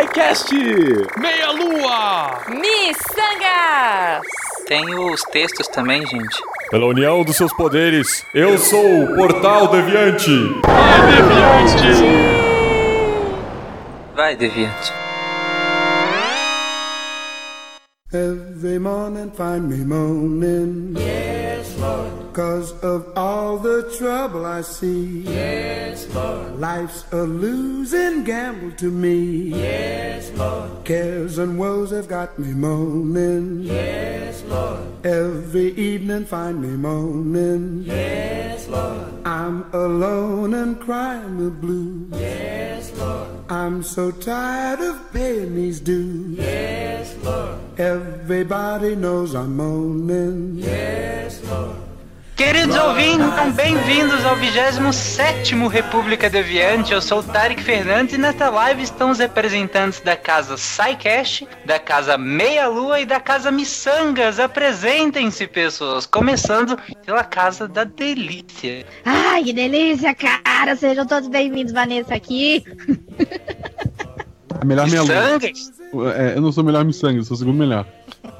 SciCast! Meia Lua! Miçangas! Tem os textos também, gente. Pela união dos seus poderes, eu sou o Portal Deviante! Vai, Deviante! Vai, Deviante. Every morning find me moaning. Yes, Lord. Cause of all the trouble I see. Yes, Lord. Life's a losing gamble to me. Yes, Lord. Cares and woes have got me moaning. Yes, Lord. Every evening find me moaning. Yes, Lord. I'm alone and crying the blues. Yes, Lord. I'm so tired of paying these dues. Yes, Lord. Everybody knows I'm moaning. Yes, Lord. Queridos ouvintes, então bem-vindos ao 27 República Deviante. Eu sou o Tarek Fernandes e nesta live estão os representantes da casa SciCast, da casa Meia Lua e da casa Missangas. Apresentem-se, pessoas, começando pela casa da Delícia. Ai, que delícia, cara! Sejam todos bem-vindos, Vanessa aqui. A melhor meia lua. Missangas? É, eu não sou o melhor miçanga, eu sou o segundo melhor.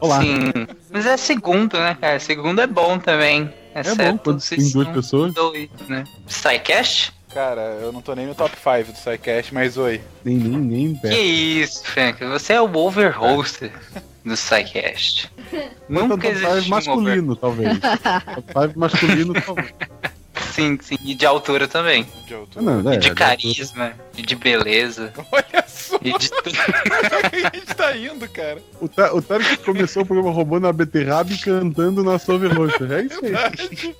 Olá. Sim, mas é segundo, né, cara? Segundo é bom também. Exceto bom, quando se tem duas são pessoas. Dois, né? SciCast? Cara, eu não tô nem no top 5 do SciCast, mas oi. Nem, nem, nem Que perto. isso, Frank? Você é o overhoster do SciCast. Mas Nunca top five existiu um over... masculino, talvez. top 5 masculino, talvez. Sim, sim. E de altura também. De Ah, altura. não, é, E de é, carisma. E de beleza. Olha só E de tudo. a gente tá indo, cara. O, Ta- o Tarek começou o programa roubando a beterraba e cantando na Sove Roxa. É isso aí.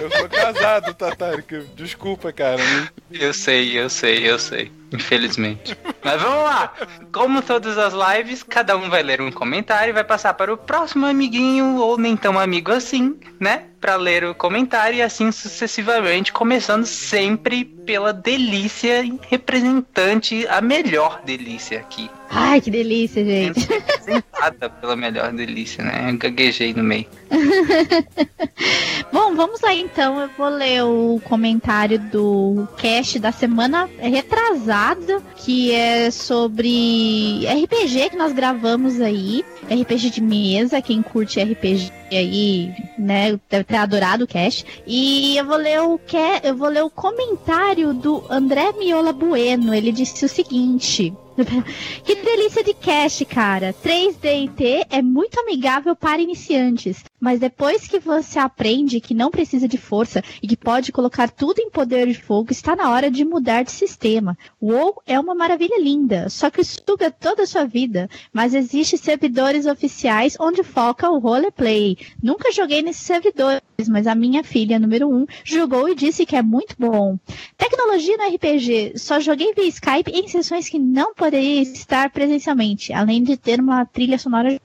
Eu sou casado, Tatarika. Desculpa, cara. né? Eu sei, eu sei, eu sei. Infelizmente. Mas vamos lá! Como todas as lives, cada um vai ler um comentário e vai passar para o próximo amiguinho, ou nem tão amigo assim, né? Pra ler o comentário e assim sucessivamente, começando sempre pela delícia representante, a melhor delícia aqui. Ai, que delícia, gente. Representada pela melhor delícia, né? Eu gaguejei no meio. Bom, vamos lá então. Eu vou ler o comentário do cast da semana retrasada, que é sobre RPG que nós gravamos aí. RPG de mesa, quem curte RPG aí, né, deve ter adorado o cast. E eu vou ler o que eu vou ler o comentário do André Miola Bueno. Ele disse o seguinte: que delícia de cast, cara. 3D&T é muito amigável para iniciantes, mas depois que você aprende que não precisa de força e que pode colocar tudo em poder de fogo, está na hora de mudar de sistema. O WoW é uma maravilha linda, só que suga toda a sua vida, mas existem servidores oficiais onde foca o roleplay. Nunca joguei nesses servidores, mas a minha filha, número 1, um, jogou e disse que é muito bom. Tecnologia no RPG, só joguei via Skype em sessões que não poderia estar presencialmente, além de ter uma trilha sonora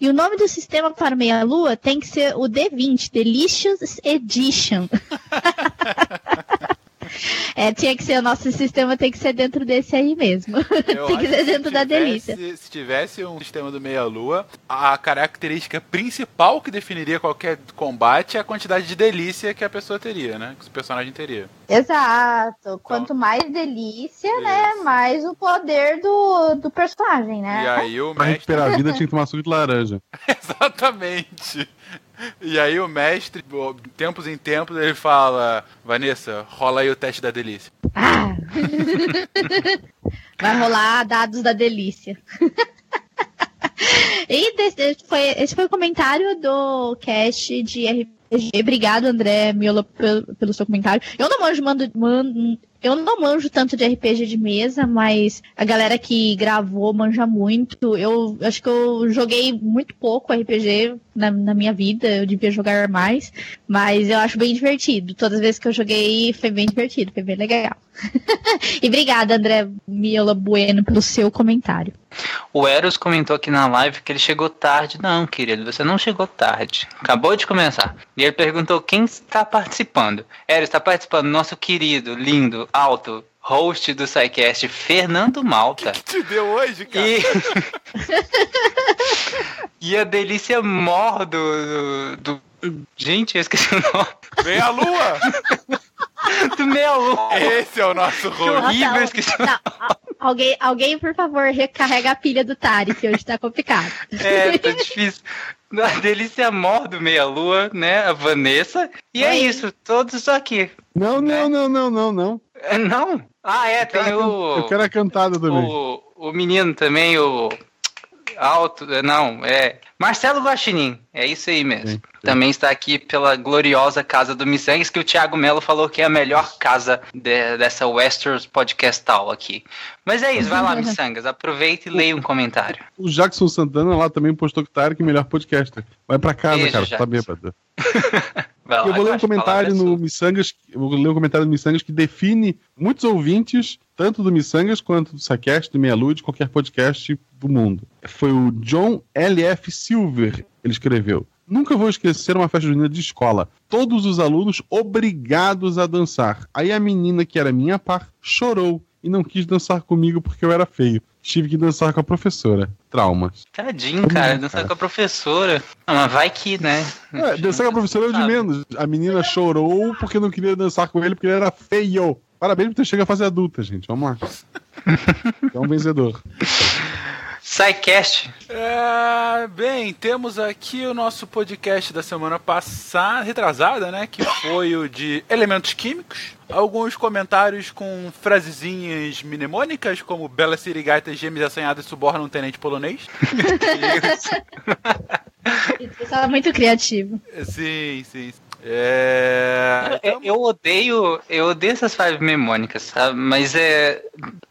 E o nome do sistema para Meia Lua tem que ser o D20, Delicious Edition. É, tinha que ser o nosso sistema, tem que ser dentro desse aí mesmo. Eu tem que ser se dentro da tivesse- delícia. Se tivesse um sistema do Meia-Lua, a característica principal que definiria qualquer combate é a quantidade de delícia que a pessoa teria, né? Que o personagem teria. Exato. Quanto mais delícia, né? Isso. Mais o poder do, do personagem, né? E aí o Pra mestre. recuperar a vida tinha que tomar suco de laranja. Exatamente. E aí o mestre, tempos em tempos, ele fala: Vanessa, rola aí o teste da delícia. Ah. Vai rolar dados da delícia. e esse foi, esse foi o comentário do cast de RPG. Obrigado, André Miola, pelo, pelo seu comentário. Eu não manjo, mando, man- eu não manjo tanto de RPG de mesa, mas a galera que gravou manja muito. Eu acho que eu joguei muito pouco RPG na, na minha vida, eu devia jogar mais, mas eu acho bem divertido. Todas as vezes que eu joguei foi bem divertido, foi bem legal. e obrigada, André Miola Bueno, pelo seu comentário. O Eros comentou aqui na live que ele chegou tarde. Não, querido, você não chegou tarde. Acabou de começar. E ele perguntou quem está participando. Eros está participando, nosso querido, lindo, alto, host do SciCast, Fernando Malta. Te deu hoje, cara? E... e a delícia mor do, do, do- Gente, eu esqueci o nome. Vem a lua! Do meu Esse é o nosso rosto. horrível, eu esqueci Alguém, alguém, por favor, recarrega a pilha do Tari, que hoje tá complicado. É, tá difícil. A Delícia Mor do Meia Lua, né? A Vanessa. E é Oi. isso, todos aqui. Não, não, não, não, não, não. É, Não? Ah, é, tem o. Eu quero a cantada também. o, o menino também, o. Alto, não, é. Marcelo Guaxinim, é isso aí mesmo. Sim, sim. Também está aqui pela gloriosa casa do Missangues, que o Thiago Melo falou que é a melhor casa de- dessa Westeros Podcastal aqui. Mas é isso, vai lá, Missangas, aproveita e leia um comentário. O Jackson Santana lá também postou que tá Tarek melhor podcaster. Vai pra casa, Beijo, cara, tá Jackson. bêbado. Vai lá, Eu vou ler um que comentário é no. Missangas, eu vou ler um comentário do Missangas que define muitos ouvintes, tanto do Missangas quanto do Sacast, do Meia Lua, de qualquer podcast do mundo. Foi o John L.F. Silver, ele escreveu. Nunca vou esquecer uma festa junina de escola. Todos os alunos obrigados a dançar. Aí a menina, que era minha par, chorou e não quis dançar comigo porque eu era feio. Tive que dançar com a professora. Traumas. Tadinho, cara, dançar com a professora. Ah, mas vai que, né? É, dançar com a professora é o de menos. A menina chorou porque não queria dançar com ele porque ele era feio. Parabéns por ter chegado à fase adulta, gente. Vamos lá. É um vencedor. Psycast. É, bem, temos aqui o nosso podcast da semana passada, retrasada, né? Que foi o de elementos químicos. Alguns comentários com frasezinhas mnemônicas, como Bela Sirigaita, gêmeos assanhadas subornam um tenente polonês. Você estava muito criativo. sim, sim. É... Eu, eu odeio, eu odeio essas frases mnemônicas, sabe? Mas é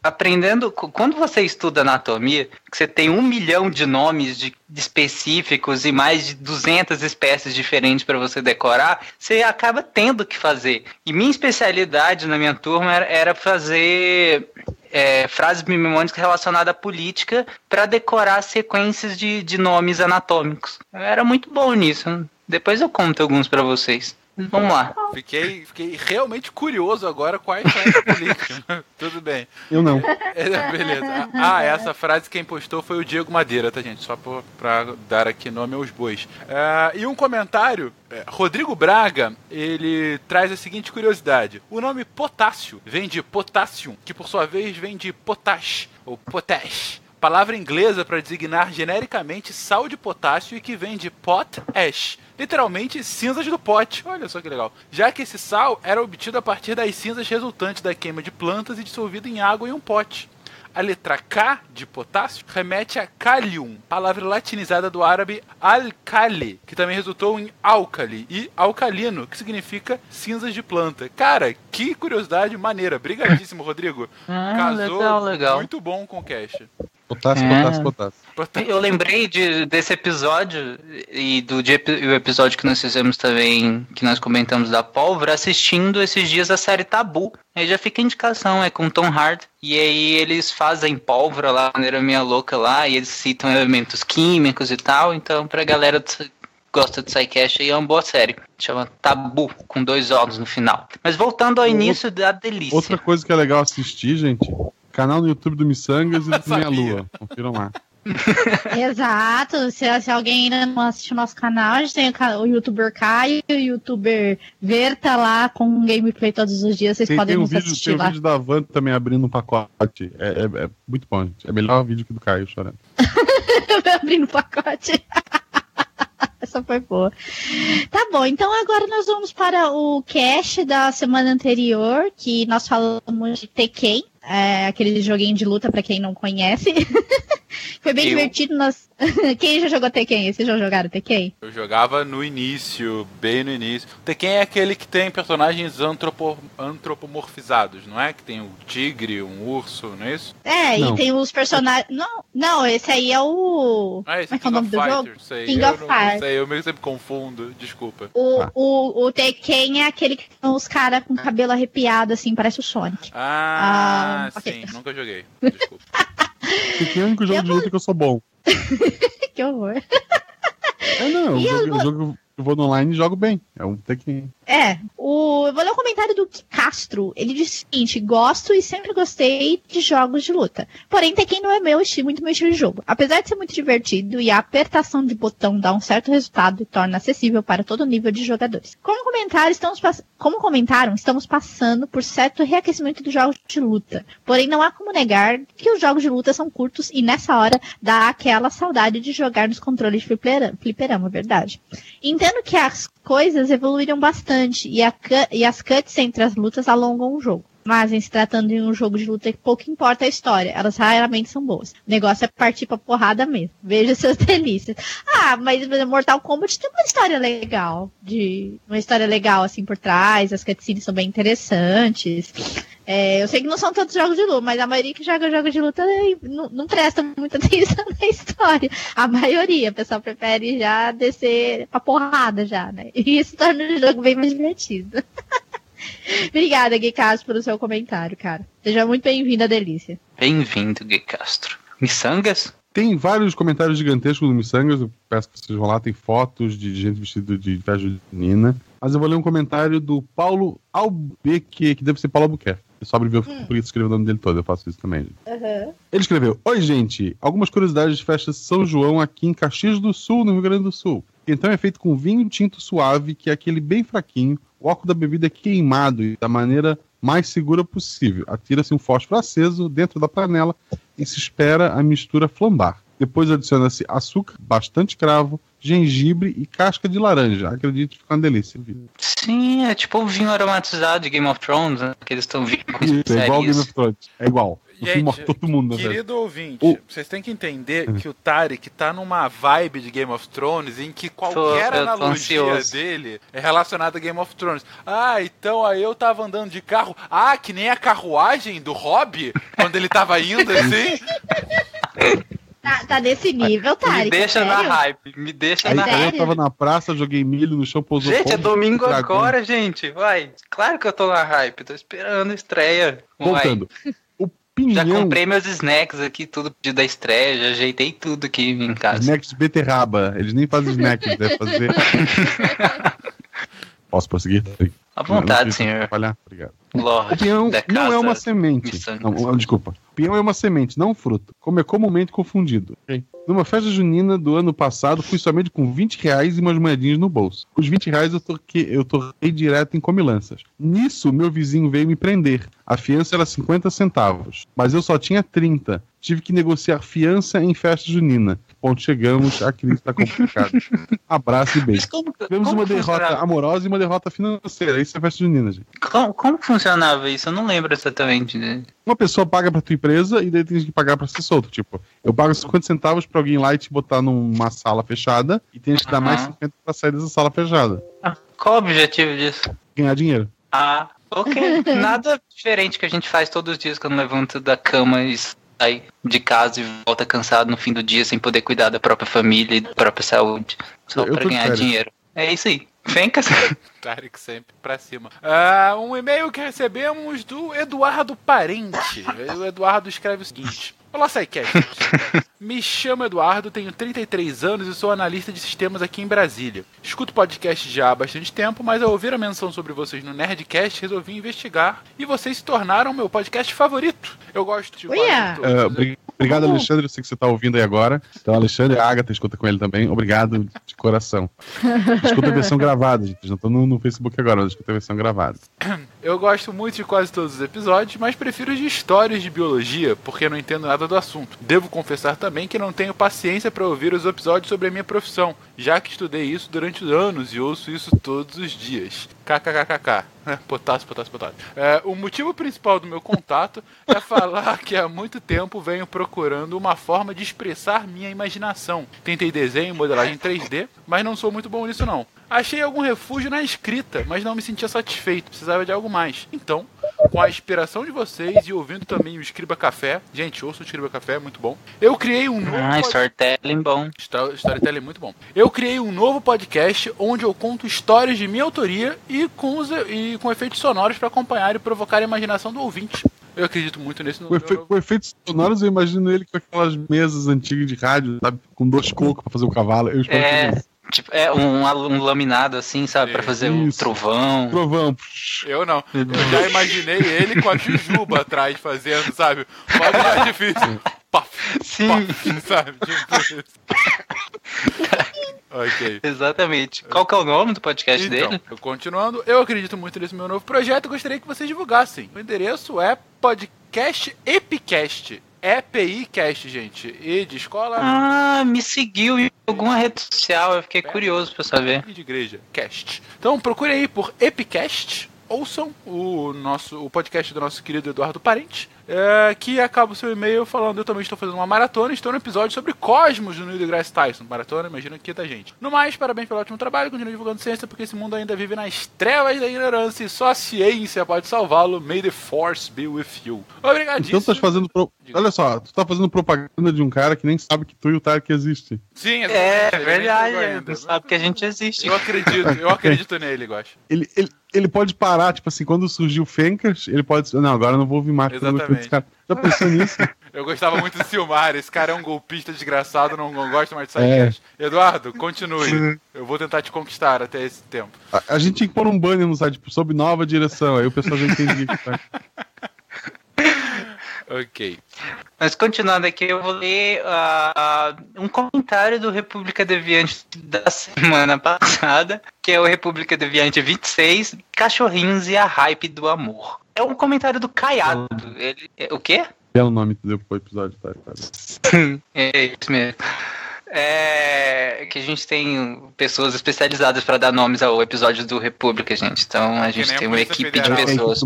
aprendendo quando você estuda anatomia, que você tem um milhão de nomes de, de específicos e mais de 200 espécies diferentes para você decorar, você acaba tendo que fazer. E minha especialidade na minha turma era, era fazer é, frases mnemônicas relacionadas à política para decorar sequências de, de nomes anatômicos. Eu era muito bom nisso. Depois eu conto alguns para vocês. Vamos lá. Fiquei, fiquei realmente curioso agora quais são essa política. Tudo bem. Eu não. É, beleza. Ah, essa frase quem postou foi o Diego Madeira, tá, gente? Só pra, pra dar aqui nome aos bois. É, e um comentário. é, Rodrigo Braga, ele traz a seguinte curiosidade. O nome potássio vem de potassium, que por sua vez vem de potash, ou potash. Palavra inglesa para designar genericamente sal de potássio e que vem de pot ash, literalmente cinzas do pote. Olha só que legal. Já que esse sal era obtido a partir das cinzas resultantes da queima de plantas e dissolvido em água em um pote. A letra K de potássio remete a kalium, palavra latinizada do árabe alkali, que também resultou em álcali, e alcalino, que significa cinzas de planta. Cara, que curiosidade maneira. Brigadíssimo, Rodrigo. Ah, Casou legal, legal. muito bom com o Cash. Potássio, É. potássio, potássio. Eu lembrei de, desse episódio e do de, o episódio que nós fizemos também, que nós comentamos da pólvora, assistindo esses dias a série Tabu. Aí já fica a indicação, é com Tom Hardy. E aí eles fazem pólvora lá, de maneira meia louca lá, e eles citam elementos químicos e tal. Então, pra galera que gosta de Psycast aí, é uma boa série. Chama Tabu, com dois olhos no final. Mas voltando ao início da delícia. Outra coisa que é legal assistir, gente, canal no YouTube do Missangas e do Minha. Lua. Confiram lá. Exato. Se, se alguém ainda não assiste o nosso canal, a gente tem o, o youtuber Caio e o youtuber Verta lá com um gameplay todos os dias. Vocês Tem, podem tem um nos vídeo, tem assistir um lá. vídeo da Van também abrindo um pacote. É, é- é muito bom, gente. É melhor vídeo que do Caio chorando. abrindo o pacote. Essa foi boa. Tá bom, então agora nós vamos para o cast da semana anterior, que nós falamos de Tekken, é, aquele joguinho de luta pra quem não conhece. foi bem Eu. divertido. Nós... quem já jogou Tekken? Vocês já jogaram Tekken? Eu jogava no início, bem no início. Tekken é aquele que tem personagens antropo- antropomorfizados, não é? Que tem um tigre, um urso, não é isso? É, Não. e tem os personagens. Não, não, esse aí é o. Ah, esse Como é que é o nome do King of jogo? Fighters, sei. King eu of Fighters. sei, eu meio que sempre confundo, desculpa. O, Ah. o, o Tekken é aquele que tem os caras com cabelo arrepiado, assim, parece o Sonic. Ah, Ah, sim, ok. nunca joguei. Desculpa. Tekken é o único jogo Eu de luta que eu sou bom. que horror. É, não. O E jogo, eu o jogo que eu vou no online e jogo bem. É um Tekken. É, o, eu vou ler o comentário do Castro. Ele disse o seguinte: gosto e sempre gostei de jogos de luta. Porém, Tekken não é meu estilo, muito meu estilo de jogo. Apesar de ser muito divertido e a apertação de botão dá um certo resultado e torna acessível para todo nível de jogadores. Como comentaram, estamos, como comentaram, estamos passando por certo reaquecimento dos jogos de luta. Porém, não há como negar que os jogos de luta são curtos e nessa hora dá aquela saudade de jogar nos controles de flipera- fliperama, é verdade. Entendo que as coisas evoluíram bastante e, a e as cuts entre as lutas alongam o jogo. Mas em se tratando de um jogo de luta, pouco importa a história. Elas raramente são boas. O negócio é partir pra porrada mesmo. Veja seus delícias. Ah, mas Mortal Kombat tem uma história legal. De, uma história legal, assim, por trás. As cutscenes são bem interessantes. É, eu sei que não são todos jogos de luta, mas a maioria que joga jogos de luta eh, não, não presta muita atenção na história. A maioria, o pessoal prefere já descer pra porrada já, né? E isso torna o jogo bem mais divertido. Obrigada, Gui Castro, pelo seu comentário, cara. Seja muito bem-vindo à delícia. Bem-vindo, Gui Castro. Missangas? Tem vários comentários gigantescos do Missangas. Eu peço que vocês vão lá. Tem fotos de gente vestida de festa junina. Mas eu vou ler um comentário do Paulo Albeque, que deve ser Paulo Albuquerque. Eu só abreviou Hum. por isso escrever o nome dele todo. Eu faço isso também. Ele escreveu: Oi, gente. Algumas curiosidades de festa de São João aqui em Caxias do Sul, no Rio Grande do Sul. Então é feito com vinho tinto suave, que é aquele bem fraquinho. O álcool da bebida é queimado e da maneira mais segura possível. Atira-se um fósforo aceso dentro da panela e se espera a mistura flambar. Depois adiciona-se açúcar, bastante cravo, gengibre e casca de laranja. Acredito que fica uma delícia. Sim, é tipo o vinho aromatizado de Game of Thrones, né? Que eles estão vindo com Isso, é igual Game of Thrones. É igual. Gente, todo mundo, né, velho? Querido ouvinte, O- vocês têm que entender que o Tarek tá numa vibe de Game of Thrones em que qualquer Tô- analogia ansioso. dele é relacionada a Game of Thrones. Ah, então aí eu tava andando de carro. Ah, que nem a carruagem do Hobby, quando ele tava indo assim. Tá, tá nesse nível, Tarek. Me deixa na sério? hype, me deixa Aí na hype. eu tava na praça, joguei milho no chão, pousou Gente, é domingo agora, gente. Vai. Claro que eu tô na hype. Tô esperando a estreia. Vai. Já comprei meus snacks aqui, tudo da estreia. Já ajeitei tudo aqui em casa. snacks de beterraba. Eles nem fazem snacks, deve fazer. Posso prosseguir? À vontade, senhor. atrapalhar? Obrigado. O Lorde pinhão da não é uma semente. Não, não, desculpa. O pinhão é uma semente, não um fruto. Como é comumente confundido. ok? Numa festa junina do ano passado, fui somente com 20 reais e umas moedinhas no bolso. Os 20 reais eu torquei, eu torquei direto em comilanças. Nisso, meu vizinho veio me prender. A fiança era 50 centavos, mas eu só tinha 30. Tive que negociar fiança em festa junina. Ponto chegamos, a crise está complicada. Abraço e beijo. como, Tivemos como uma derrota funcionava? amorosa e uma derrota financeira. Isso é festa junina, gente. Como, como funcionava isso? Eu não lembro exatamente. né? Uma pessoa paga pra tua empresa e daí tem que pagar pra ser solto. Tipo, eu pago 50 centavos pra alguém lá e te botar numa sala fechada e tem que dar mais Aham. 50 pra sair dessa sala fechada. Qual o objetivo disso? Ganhar dinheiro. Ah, ok. Nada diferente que a gente faz todos os dias quando levanta da cama e sai de casa e volta cansado no fim do dia sem poder cuidar da própria família e da própria saúde. Só Eu pra ganhar dinheiro. É isso aí. Fencas. Tarek sempre pra cima. Ah, um e-mail que recebemos do Eduardo Parente. O Eduardo escreve o seguinte: Olá, Psycast. Me chamo Eduardo, tenho 33 anos e sou analista de sistemas aqui em Brasília. Escuto podcast já há bastante tempo, mas ao ouvir a menção sobre vocês no Nerdcast, resolvi investigar e vocês se tornaram meu podcast favorito. Eu gosto de Uia! todos. É, obri- obrigado, Uhum. Alexandre. Eu sei que você tá ouvindo aí agora. Então, Alexandre, a Agatha escuta com ele também. Obrigado de coração. Escuta a versão gravada, gente. Já tô no, no Facebook agora, mas escuta a versão gravada. Eu gosto muito de quase todos os episódios, mas prefiro de histórias de biologia, porque não entendo nada do assunto. Devo confessar também que não tenho paciência para ouvir os episódios sobre a minha profissão, já que estudei isso durante anos e ouço isso todos os dias. KKKKK. Potássio, potássio, potássio. É, o motivo principal do meu contato é falar que há muito tempo venho procurando uma forma de expressar minha imaginação. Tentei desenho, modelagem 3D, mas não sou muito bom nisso não. Achei algum refúgio na escrita, mas não me sentia satisfeito, precisava de algo mais. Então, com a inspiração de vocês e ouvindo também o Escriba Café, gente, ouça o Escriba Café, é muito bom. Eu criei um novo Ah, storytelling bom. Sto- Storytelling é muito bom. Eu criei um novo podcast onde eu conto histórias de minha autoria e com, os, e com efeitos sonoros para acompanhar e provocar a imaginação do ouvinte. Eu acredito muito nesse Com, efe, com efeitos sonoros, eu imagino ele com aquelas mesas antigas de rádio, sabe? Com dois cocos pra fazer o cavalo. Eu espero que É, isso. Tipo, é um, um laminado assim, sabe? Pra fazer o Isso. trovão. Trovão. Eu não. Eu já imaginei ele com a Jujuba atrás fazendo, sabe? Fogo de artifício. Paf, Sim, paf, sabe? Tipo ok. exatamente. Qual que é o nome do podcast Então, dele? continuando, eu acredito muito nesse meu novo projeto e gostaria que vocês divulgassem. O endereço é podcast Epicast. EPIcast, gente. E de escola Ah, me seguiu em alguma rede social, eu fiquei curioso pra saber. e de igreja. Cast. Então procure aí por Epicast. Ouçam o nosso o podcast do nosso querido Eduardo Parente, é, que acaba o seu e-mail falando: Eu também estou fazendo uma maratona, estou no episódio sobre Cosmos do Neil deGrasse Tyson. Maratona, imagino que é da gente. No mais, parabéns pelo ótimo trabalho, continue divulgando ciência, porque esse mundo ainda vive nas trevas da ignorância e só a ciência pode salvá-lo. May the Force be with you. Obrigadíssimo. Então tu tá fazendo. pro- Olha só, tu tá fazendo propaganda de um cara que nem sabe que tu e o Tarek existem. Sim, É, ele verdade, é, ainda. não sabe que a gente existe. Eu acredito, eu acredito nele, Gosto. Ele, ele, ele pode parar, tipo assim, quando surgiu o Fencas, ele pode não, agora eu não vou ouvir mais. Exatamente. cara. Já pensou nisso? Eu gostava muito do Silmar, esse cara é um golpista desgraçado, não, não gosto mais de É. sidecast. Eduardo, continue. Eu vou tentar te conquistar até esse tempo. A, a gente tinha que pôr um banner no site, tipo, sob nova direção. Aí o pessoal já entendia que tá. Ok. Mas continuando aqui, eu vou ler ah, um comentário do República Deviante da semana passada, que é o República Deviante 26, Cachorrinhos e a Hype do Amor. É um comentário do Caiado. Ele, é- o quê? Nome que tu deu pro episódio, tá? tá. É isso mesmo. É que a gente tem pessoas especializadas para dar nomes ao episódio do República, gente. Então a gente tem uma equipe de Federal. É, pessoas.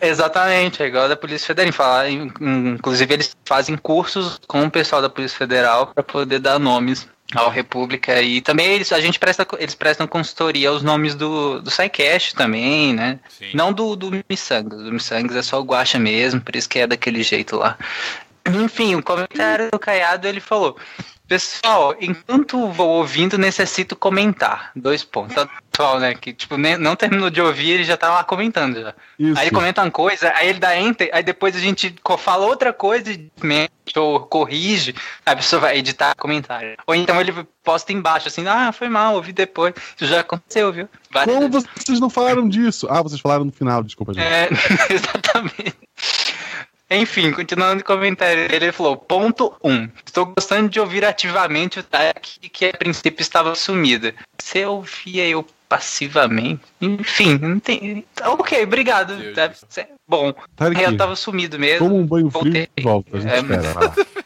Exatamente, é igual a da Polícia Federal. Falar, in- inclusive, eles fazem cursos com o pessoal da Polícia Federal para poder dar nomes ao República. E também eles, a gente presta, eles prestam consultoria aos nomes do, do SciCast também, né? Sim. Não do, do Missangas. Do Missangas é só o Guacha mesmo, por isso que é daquele jeito lá. Enfim, o comentário do Caiado ele falou. Pessoal, enquanto vou ouvindo, necessito comentar. Dois pontos. Então, Pessoal, né? Que tipo, nem- não terminou de ouvir, ele já tá lá comentando já. Isso. Aí ele comenta uma coisa, aí ele dá enter, aí depois a gente fala outra coisa e mente ou corrige, a pessoa vai editar comentário. Ou então ele posta embaixo assim, ah, foi mal, ouvi depois. Isso já aconteceu, viu? Várias Como vezes. vocês não falaram disso? Ah, vocês falaram no final, desculpa, gente. É, exatamente. Enfim, continuando o comentário ele falou: ponto 1. Um, estou gostando de ouvir ativamente o Taek, que a princípio estava sumida. Se ouvia eu passivamente. Enfim, não tem. Ok, obrigado. Tá? Deve ser é bom. Tá eu estava sumido mesmo. Toma um banho frio e volta. A gente é, espera.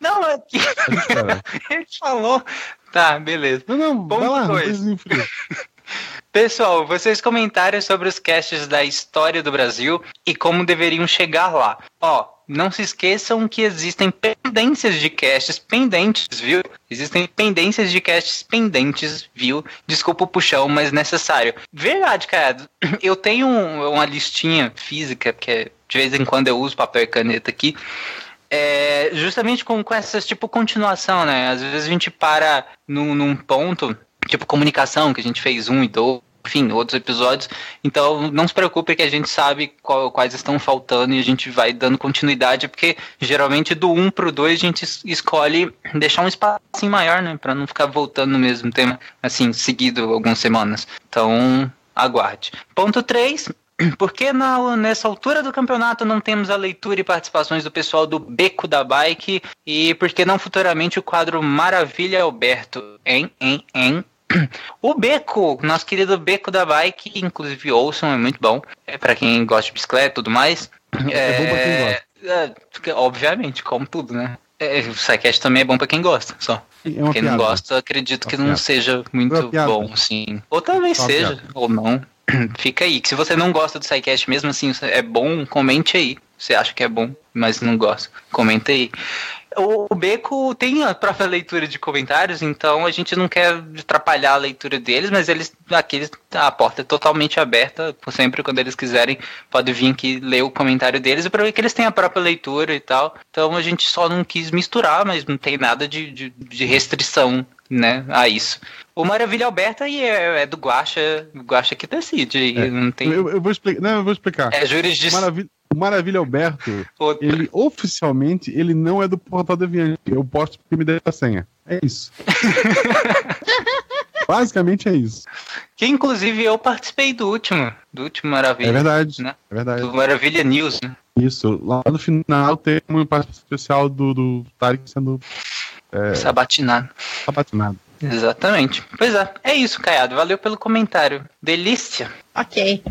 Não, é que. Ele falou. Tá, beleza. Não, não, ponto 2. Pessoal, vocês comentaram sobre os casts da história do Brasil e como deveriam chegar lá. Ó, não se esqueçam que existem pendências de casts pendentes, viu? Existem pendências de casts pendentes, viu? Desculpa o puxão, mas necessário. Verdade, cara. Eu tenho um- uma listinha física, porque de vez em quando eu uso papel e caneta aqui. É, justamente com, com essas tipo continuação, né? Às vezes a gente para num, num ponto, tipo comunicação, que a gente fez um e dois, enfim, outros episódios. Então não se preocupe que a gente sabe qual- quais estão faltando e a gente vai dando continuidade, porque geralmente do 1 pro 2 a gente es- escolhe deixar um espaço maior, né? Pra não ficar voltando no mesmo tema, assim, seguido algumas semanas. Então, aguarde. Ponto 3. Por que na, nessa altura do campeonato não temos a leitura e participações do pessoal do Beco da Bike? E por que não futuramente o quadro Maravilha Alberto? Hein, hein, hein? O Beco, nosso querido Beco da Bike, inclusive ouçam, é muito bom. É para quem gosta de bicicleta e tudo mais. É bom pra quem gosta. É, porque, obviamente, como tudo, né? É, o SciCast também é bom pra quem gosta, só. É quem não piada. gosta, acredito que não piada. seja É muito bom, sim. Ou talvez seja, piada. ou não. Fica aí. Que se você não gosta do SciCast mesmo assim, é bom, comente aí. Você acha que é bom, mas não gosta. Comenta aí. O o Beco tem a própria leitura de comentários, então a gente não quer atrapalhar a leitura deles, mas eles aqui eles- a porta é totalmente aberta, por sempre quando eles quiserem, pode vir aqui ler o comentário deles, e para ver que eles têm a própria leitura e tal. Então a gente só não quis misturar, mas não tem nada de, de, de restrição, né, a isso. O Maravilha Alberta aí é, é do Guaxa, o Guaxa que decide, É. não tem Eu, eu vou explicar. Não, eu vou explicar. é jurisdição. Maravilha, o Maravilha Alberto, outra. ele oficialmente ele não é do Portal Deviante. Eu posto porque me deu a senha. É isso. Basicamente é isso. Que inclusive eu participei do último, do último Maravilha. É verdade. Né? É verdade. Do Maravilha News, né? Isso. Lá no final tem uma participação especial do, do Tarek sendo é, Sabatinado. sabatinado. Exatamente. Pois é, é isso, Caiado. Valeu pelo comentário. Delícia. Ok.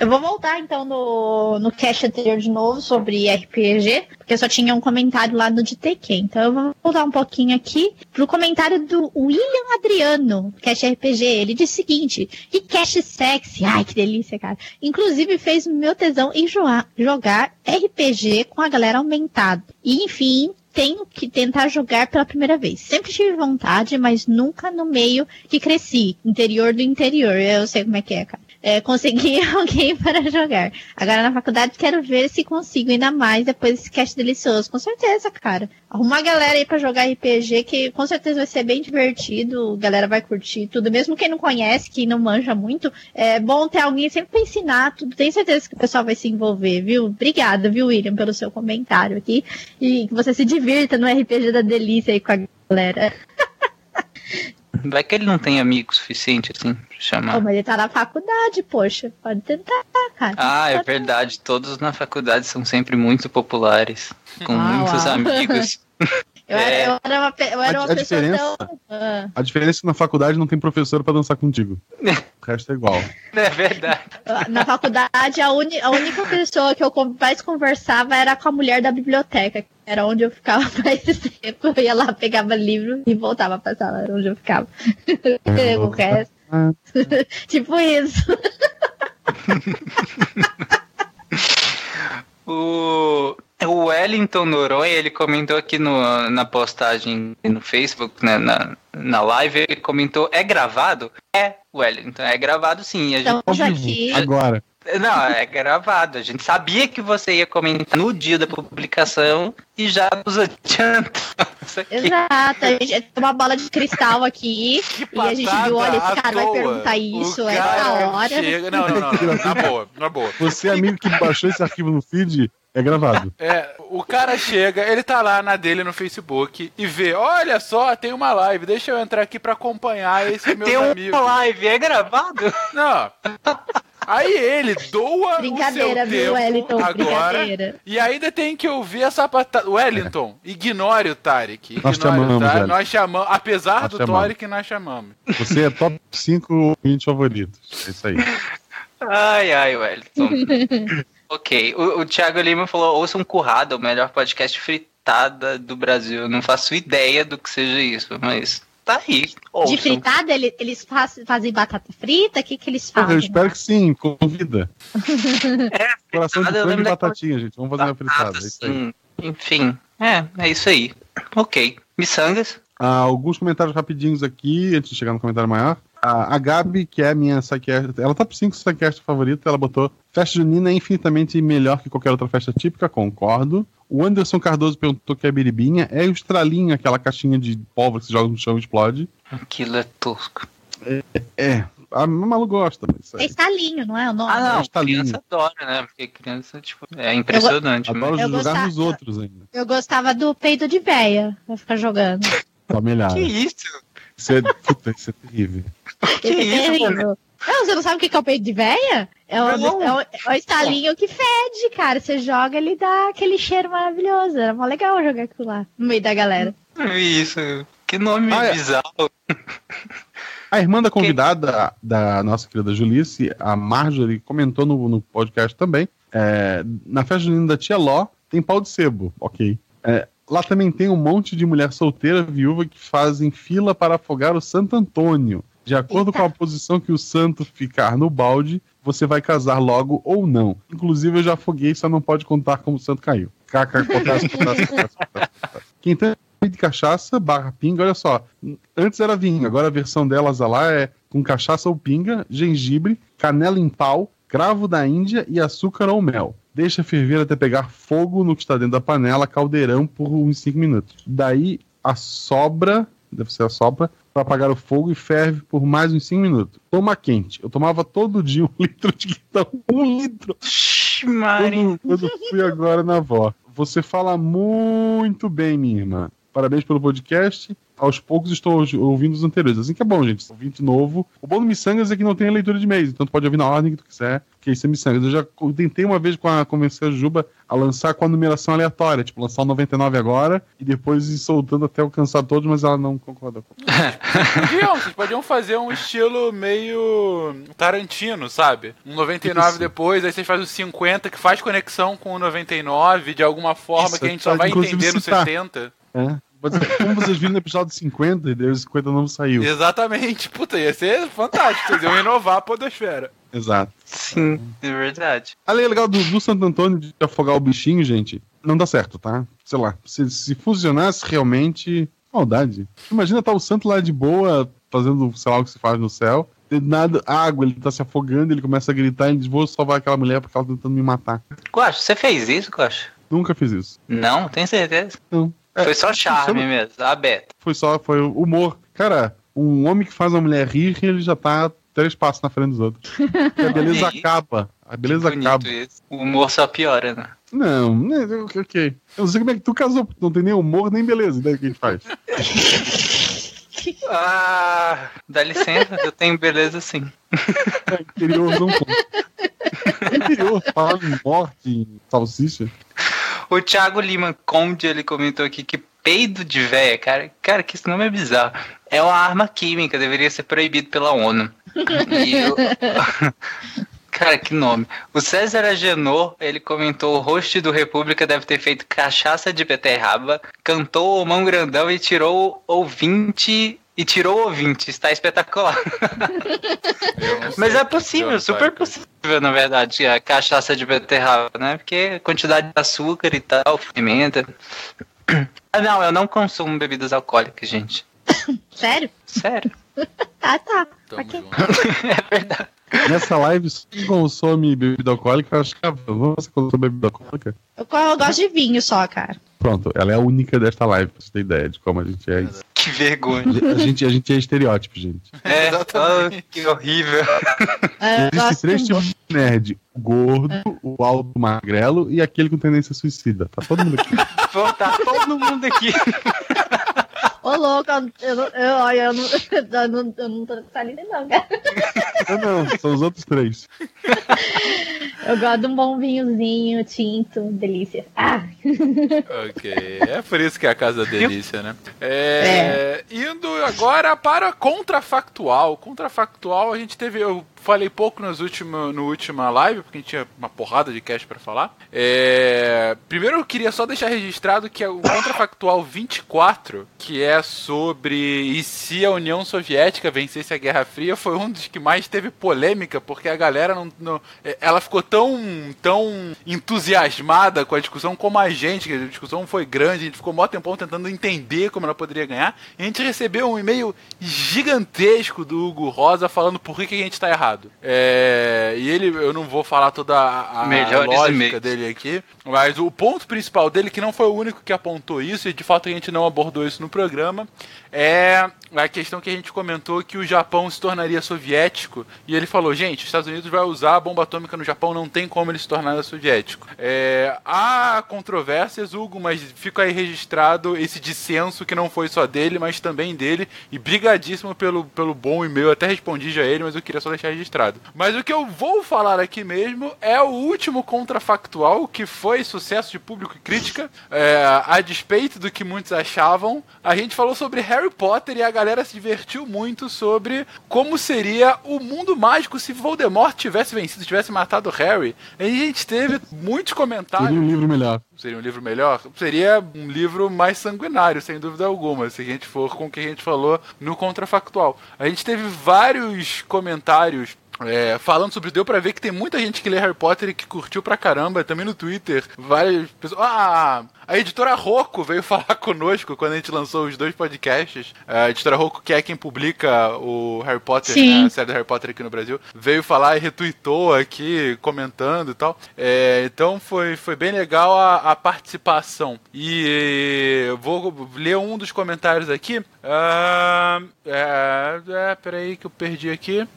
Eu vou voltar então no, no cast anterior de novo sobre RPG, porque eu só tinha um comentário lá no de TQ. Então eu vou voltar um pouquinho aqui pro comentário do William Adriano, cast RPG. Ele disse o seguinte: que cast sexy. Ai, que delícia, cara. Inclusive fez meu tesão em jogar RPG com a galera aumentada. E enfim. Tenho que tentar jogar pela primeira vez. Sempre tive vontade, mas nunca no meio que cresci. Interior do interior. Eu sei como é que é, cara é, conseguir alguém para jogar. Agora na faculdade quero ver se consigo ainda mais depois desse cast delicioso. Com certeza, cara. Arruma uma galera aí pra jogar RPG que com certeza vai ser bem divertido. A galera vai curtir tudo. Mesmo quem não conhece, quem não manja muito, é bom ter alguém sempre pra ensinar tudo. Tenho certeza que o pessoal vai se envolver, viu? Obrigada, viu, William, pelo seu comentário aqui. E que você se divirta no RPG da delícia aí com a galera. Vai que ele não tem amigo suficiente assim pra Pô, chamar. mas ele tá na faculdade, poxa. Pode tentar, cara. Ah, é verdade. Todos na faculdade são sempre muito populares. Com Ah, muitos uau. amigos. Eu era, É. eu era uma, eu era A- uma a pessoa diferença- tão. Ah, A diferença é que na faculdade não tem professor pra dançar contigo. O resto é igual. É verdade. na faculdade, a, uni- a única pessoa que eu mais conversava era com a mulher da biblioteca. que Era onde eu ficava mais tempo. Eu ia lá, pegava livro e voltava pra sala era onde eu ficava. o resto. Tipo isso. O, o Wellington Noronha, ele comentou aqui no, na postagem no Facebook, né, na, na live, ele comentou, é gravado? É, Wellington, é gravado sim. A gente, Estamos ao vivo, aqui. Agora. não, é gravado. A gente sabia que você ia comentar no dia da publicação e já nos adianta. Aqui. Exato, a gente tem uma bola de cristal aqui e a gente viu, olha, esse cara vai perguntar O isso, é essa hora. Chega... Não, não, não, não, na boa, na boa. Você, amigo que baixou esse arquivo no feed, é gravado. É, o cara chega, ele tá lá na dele no Facebook e vê, olha só, tem uma live, deixa eu entrar aqui pra acompanhar esse meu Tem uma amigo. live, é gravado? Não. Aí ele doa Brincadeira, o seu viu, Wellington? agora Brincadeira. e ainda tem que ouvir essa patada. Wellington, ignore o Tarek. Nós Ignore o chamamos, Tarek. Nós chamamos, apesar Nós do chamamos. Tarek, nós chamamos. Você é top 5 ouvintes favoritos. É isso aí. Ai, ai, Wellington. ok, o, o Thiago Lima falou, ouça um currado, o melhor podcast fritada do Brasil. Eu não faço ideia do que seja isso, mas tá aí. De fritada, ele- eles faz- fazem batata frita? O que, que eles Porra, eu fazem? espero que sim, convida. É, Coração de fritada, frango e batatinha, gente. Vamos fazer uma fritada. batata, É isso aí. assim. Enfim, é, é isso aí. Ok. Missangas? Ah, alguns comentários rapidinhos aqui, antes de chegar no comentário maior. A, a Gabi, que é a minha saquesta, ela top 5 saquesta favorita, ela botou Festa junina é infinitamente melhor que qualquer outra festa típica, concordo. O Anderson Cardoso perguntou que é biribinha. É o estralinho, aquela caixinha de pólvora que se joga no chão e explode. Aquilo é tosco. É, a Malu gosta, mas isso É estalinho, não é o nome? Ah, não, Estalinho. criança adora, né? Porque criança, tipo, é impressionante. Adoro Eu jogar gostava- nos outros ainda. Eu gostava do peido de véia, pra ficar jogando. Familiar. Que isso? Isso é, puta, isso é terrível. Que é isso, terrível. Não, você não sabe o que é o peito de véia? É o, Não. é o, é o estalinho que fede, cara. Você joga, ele dá aquele cheiro maravilhoso. Era mó legal jogar aquilo lá, no meio da galera. Isso. Que nome Ah, é. bizarro. A irmã da convidada, da nossa querida Julice, a Marjorie, comentou no, no podcast também. é, na festa junina da tia Ló, tem pau de sebo, ok. É, lá também tem um monte de mulher solteira, viúva, que fazem fila para afogar o Santo Antônio. De acordo Eita. com a posição que o santo ficar no balde, você vai casar logo ou não. Inclusive, eu já afoguei, só não pode contar como o santo caiu. Caca, potássio, potássio, potássio. Quem tem de cachaça barra pinga, olha só. Antes era vinho, agora a versão delas lá é com cachaça ou pinga, gengibre, canela em pau, cravo da Índia e açúcar ou mel. Deixa ferver até pegar fogo no que está dentro da panela, caldeirão por uns 5 minutos. Daí a sobra, deve ser a sobra, para apagar o fogo e ferve por mais uns 5 minutos. Toma quente. Eu tomava todo dia um litro de quentão. Um litro! Mari. Quando, quando fui agora na avó. Você fala muito bem, minha irmã. Parabéns pelo podcast. Aos poucos estou ouvindo os anteriores. Assim que é bom, gente. Ouvinte novo. O bom do Missangas é que não tem a leitura de mês, então tu pode ouvir na ordem que tu quiser, que isso é Missangas. Eu já tentei uma vez com a convencer a Juba a lançar com a numeração aleatória, tipo, lançar o 99 agora e depois ir soltando até alcançar todos, mas ela não concorda com podiam, Vocês podiam fazer um estilo meio Tarantino, sabe? Um 99 isso. depois, aí vocês fazem o 50 que faz conexão com o 99 de alguma forma isso, que a gente só vai entender no 70. É. Como vocês viram no episódio 50 e daí o 50 não saiu. Exatamente. Puta, ia ser fantástico. Vocês iam inovar a podosfera. Exato. Sim, é verdade. A lei legal do, do Santo Antônio de afogar o bichinho, gente, não dá certo, tá? Sei lá, se, se funcionasse realmente. Maldade. Imagina tá o santo lá de boa, fazendo, sei lá, o que se faz no céu. De nada, água, ele tá se afogando, ele começa a gritar e diz: Vou salvar aquela mulher porque ela tá tentando me matar. Guacho, você fez isso, Guacho? Nunca fiz isso. Não, tem certeza? Não. É, foi só charme mesmo, aberto. Foi só, foi humor. Cara, um homem que faz uma mulher rir, ele já tá três passos na frente dos outros. a beleza acaba. A beleza acaba. Isso. O humor só piora, né? Não, né, ok. Eu não sei como é que tu casou, porque não tem nem humor nem beleza. Daí o que a gente faz? ah, dá licença, eu tenho beleza sim. É, interior não conta. Interior, fala em morte, em salsicha. O Thiago Lima Conde, ele comentou aqui que peido de véia, cara, cara, que esse nome é bizarro. É uma arma química, deveria ser proibido pela ONU. Eu... Cara, que nome. O César Agenor, ele comentou: o host do República deve ter feito cachaça de beterraba, cantou o mão grandão e tirou ouvinte e tirou o ouvinte. Está espetacular. Mas é possível, super possível, na verdade, a cachaça de beterraba, né? Porque quantidade de açúcar e tal, pimenta. Ah, não, eu não consumo bebidas alcoólicas, gente. Sério? Sério. ah, tá. Okay. é verdade. Nessa live, se consome bebida alcoólica, eu acho que você consome bebida alcoólica? Eu, eu gosto de vinho só, cara. Pronto, ela é a única desta live, pra você ter ideia de como a gente é. Que vergonha. A gente, a gente é estereótipo, gente. É, oh, que horrível. É, Existem três tipos de nerd: o gordo, o alto magrelo e aquele com tendência suicida. Tá todo mundo aqui. Pô, tá todo mundo aqui. Ô, louco, eu, eu, eu, eu, não, eu, não, eu não tô com linda, não, cara. Eu não, são os outros três. Eu gosto de um bom vinhozinho, tinto, delícia. Ah. Ok, é por isso que é a casa da delícia, né? É, é. Indo agora para contrafactual. Contrafactual, a gente teve. Eu falei pouco nas última, no última live, porque a gente tinha uma porrada de cast para falar. É, primeiro eu queria só deixar registrado que é o Contrafactual 24, que é sobre e se a União Soviética vencesse a Guerra Fria, foi um dos que mais teve polêmica, porque a galera não, não é, ela ficou tão, tão entusiasmada com a discussão como a gente, que a discussão foi grande, a gente ficou mó tempão tentando entender como ela poderia ganhar. A gente recebeu um e-mail gigantesco do Hugo Rosa falando por que, que a gente está errado. É, e ele, eu não vou falar toda a, a lógica dele aqui, mas o ponto principal dele, que não foi o único que apontou isso, e de fato a gente não abordou isso no programa, é a questão que a gente comentou que o Japão se tornaria soviético. E ele falou, gente, os Estados Unidos vai usar a bomba atômica no Japão, não tem como ele se tornar soviético. É, há controvérsias, Hugo, mas fica aí registrado esse dissenso que não foi só dele, mas também dele. E brigadíssimo pelo, pelo bom e-mail. Até respondi já ele, mas eu queria só deixar registrado. Mas o que eu vou falar aqui mesmo é o último contrafactual, que foi sucesso de público e crítica. É, a despeito do que muitos achavam, a gente falou sobre Harry Potter e a galera se divertiu muito sobre como seria o mundo mágico se Voldemort tivesse vencido, tivesse matado Harry. E a gente teve muitos comentários. Seria um livro melhor. Seria um livro melhor? Seria um livro mais sanguinário, sem dúvida alguma, se a gente for com o que a gente falou no contrafactual. A gente teve vários comentários é, falando sobre deu para ver que tem muita gente que lê Harry Potter e que curtiu pra caramba, também no Twitter. Várias pessoas. Ah, a editora Rocco veio falar conosco quando a gente lançou os dois podcasts. A editora Rocco, que é quem publica o Harry Potter, né, a série do Harry Potter aqui no Brasil, veio falar e retweetou aqui, comentando e tal. É, então foi, foi bem legal a, a participação. E vou ler um dos comentários aqui. Uh, é, é, peraí que eu perdi aqui.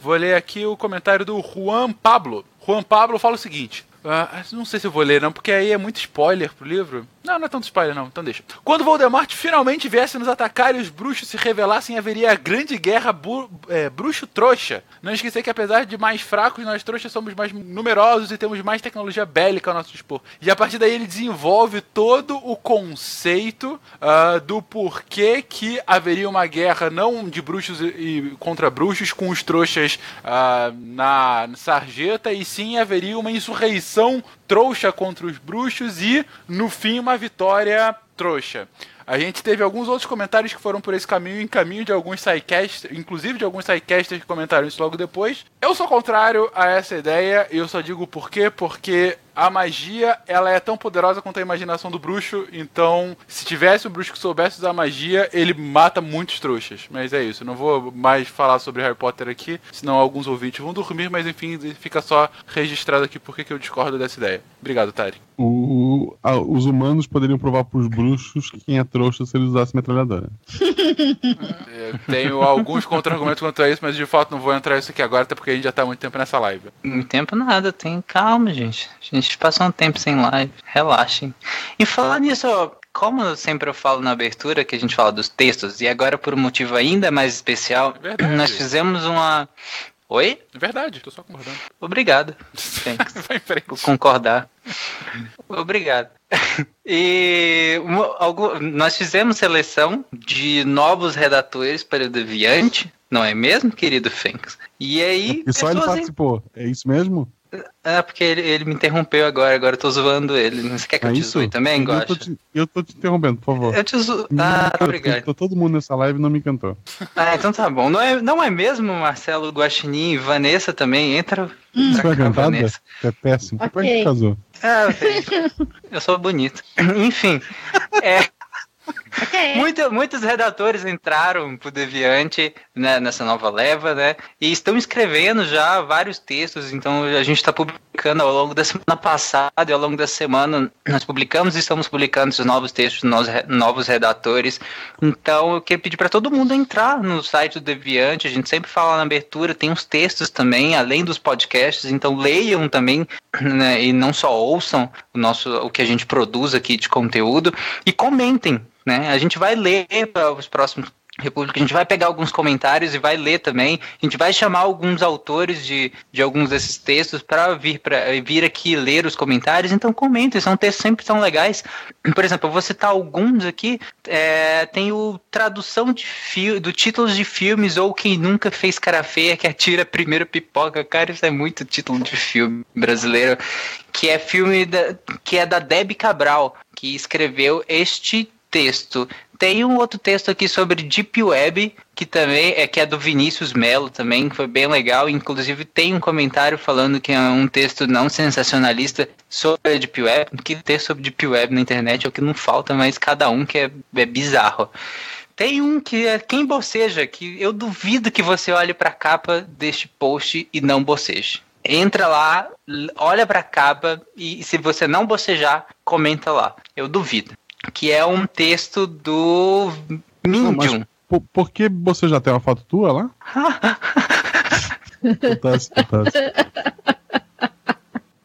Vou ler aqui o comentário do Juan Pablo. Juan Pablo fala o seguinte: Ah, não sei se eu vou ler, não, porque aí é muito spoiler pro livro. Não, não é tanto spoiler, não, então deixa. Quando Voldemort finalmente viesse nos atacar e os bruxos se revelassem, haveria a grande guerra é, bruxo-trouxa. Não esquecer que, apesar de mais fracos, nós trouxas somos mais numerosos e temos mais tecnologia bélica ao nosso dispor. E a partir daí ele desenvolve todo o conceito uh, do porquê que haveria uma guerra não de bruxos e contra bruxos com os trouxas uh, na sarjeta, e sim haveria uma insurreição trouxa contra os bruxos e, no fim, uma vitória trouxa. A gente teve alguns outros comentários que foram por esse caminho, em caminho de alguns sidecasters, inclusive de alguns sidecasters que comentaram isso logo depois. Eu sou contrário a essa ideia, e eu só digo por quê, porque a magia ela é tão poderosa quanto a imaginação do bruxo, então se tivesse um bruxo que soubesse usar magia, ele mata muitos trouxas. Mas é isso, não vou mais falar sobre Harry Potter aqui, senão alguns ouvintes vão dormir, mas enfim, fica só registrado aqui porque que eu discordo dessa ideia. Obrigado, Tari. O, a, os humanos poderiam provar pros bruxos que quem é trouxa se eles usassem metralhadora. Eu tenho alguns contra-argumentos quanto a isso, mas de fato não vou entrar nisso aqui agora, até porque a gente já tá há muito tempo nessa live. Muito tempo nada, tem calma, gente. A gente passou um tempo sem live, relaxem. E falar nisso, ó, como sempre eu falo na abertura, que a gente fala dos textos, e agora por um motivo ainda mais especial, Verdade. nós fizemos uma. Oi? É verdade, tô só concordando. Obrigado. Thanks. Vai em frente. por concordar. Obrigado. E uma- algu- nós fizemos seleção de novos redatores para o Deviante, não é mesmo, querido Fenks? E aí, E só ele participou. É isso mesmo? Ah, porque ele, ele me interrompeu agora, agora eu tô zoando ele. Você quer que É eu te isso? zoe também, eu, tô Guaxa? te, eu tô te interrompendo, por favor. Eu te zoo. Ah, obrigado. Tô todo mundo nessa live e não me encantou. Ah, então tá bom. Não é, não é mesmo, Marcelo Guaxinim e Vanessa também? Entra Você pra foi cantada? É péssimo. Como é que casou? Ah, velho, eu sou bonito. Enfim, é, Ok. Muita- muitos redatores entraram pro Deviante né, nessa nova leva, né? E estão escrevendo já vários textos. Então a gente está publicando ao longo da semana passada e ao longo da semana nós publicamos e estamos publicando esses novos textos, nos- novos redatores. Então eu queria pedir para todo mundo entrar no site do Deviante. A gente sempre fala na abertura, tem uns textos também, além dos podcasts. Então leiam também né, e não só ouçam o nosso o que a gente produz aqui de conteúdo e comentem né? A gente vai ler para os próximos República, a gente vai pegar alguns comentários e vai ler também. A gente vai chamar alguns autores de, de alguns desses textos para vir para vir aqui ler os comentários. Então comentem, são textos sempre tão legais. Por exemplo, eu vou citar alguns aqui. É, tem o tradução de do títulos de filmes ou quem nunca fez cara feia que atira a primeira pipoca. Cara, isso é muito título de filme brasileiro. Que é filme da, que é da Debbie Cabral, que escreveu este texto. Tem um outro texto aqui sobre Deep Web, que também é que é do Vinícius Melo também, que foi bem legal. Inclusive tem um comentário falando que é um texto não sensacionalista sobre Deep Web. Que texto sobre Deep Web na internet é o que não falta, mas cada um que é, é bizarro. Tem um que é quem boceja, que eu duvido que você olhe para a capa deste post e não boceje. Entra lá, olha para a capa e se você não bocejar, comenta lá. Eu duvido. Que é um texto do Mindium. por, por que você já tem uma foto tua lá? Fantástico, fantástico.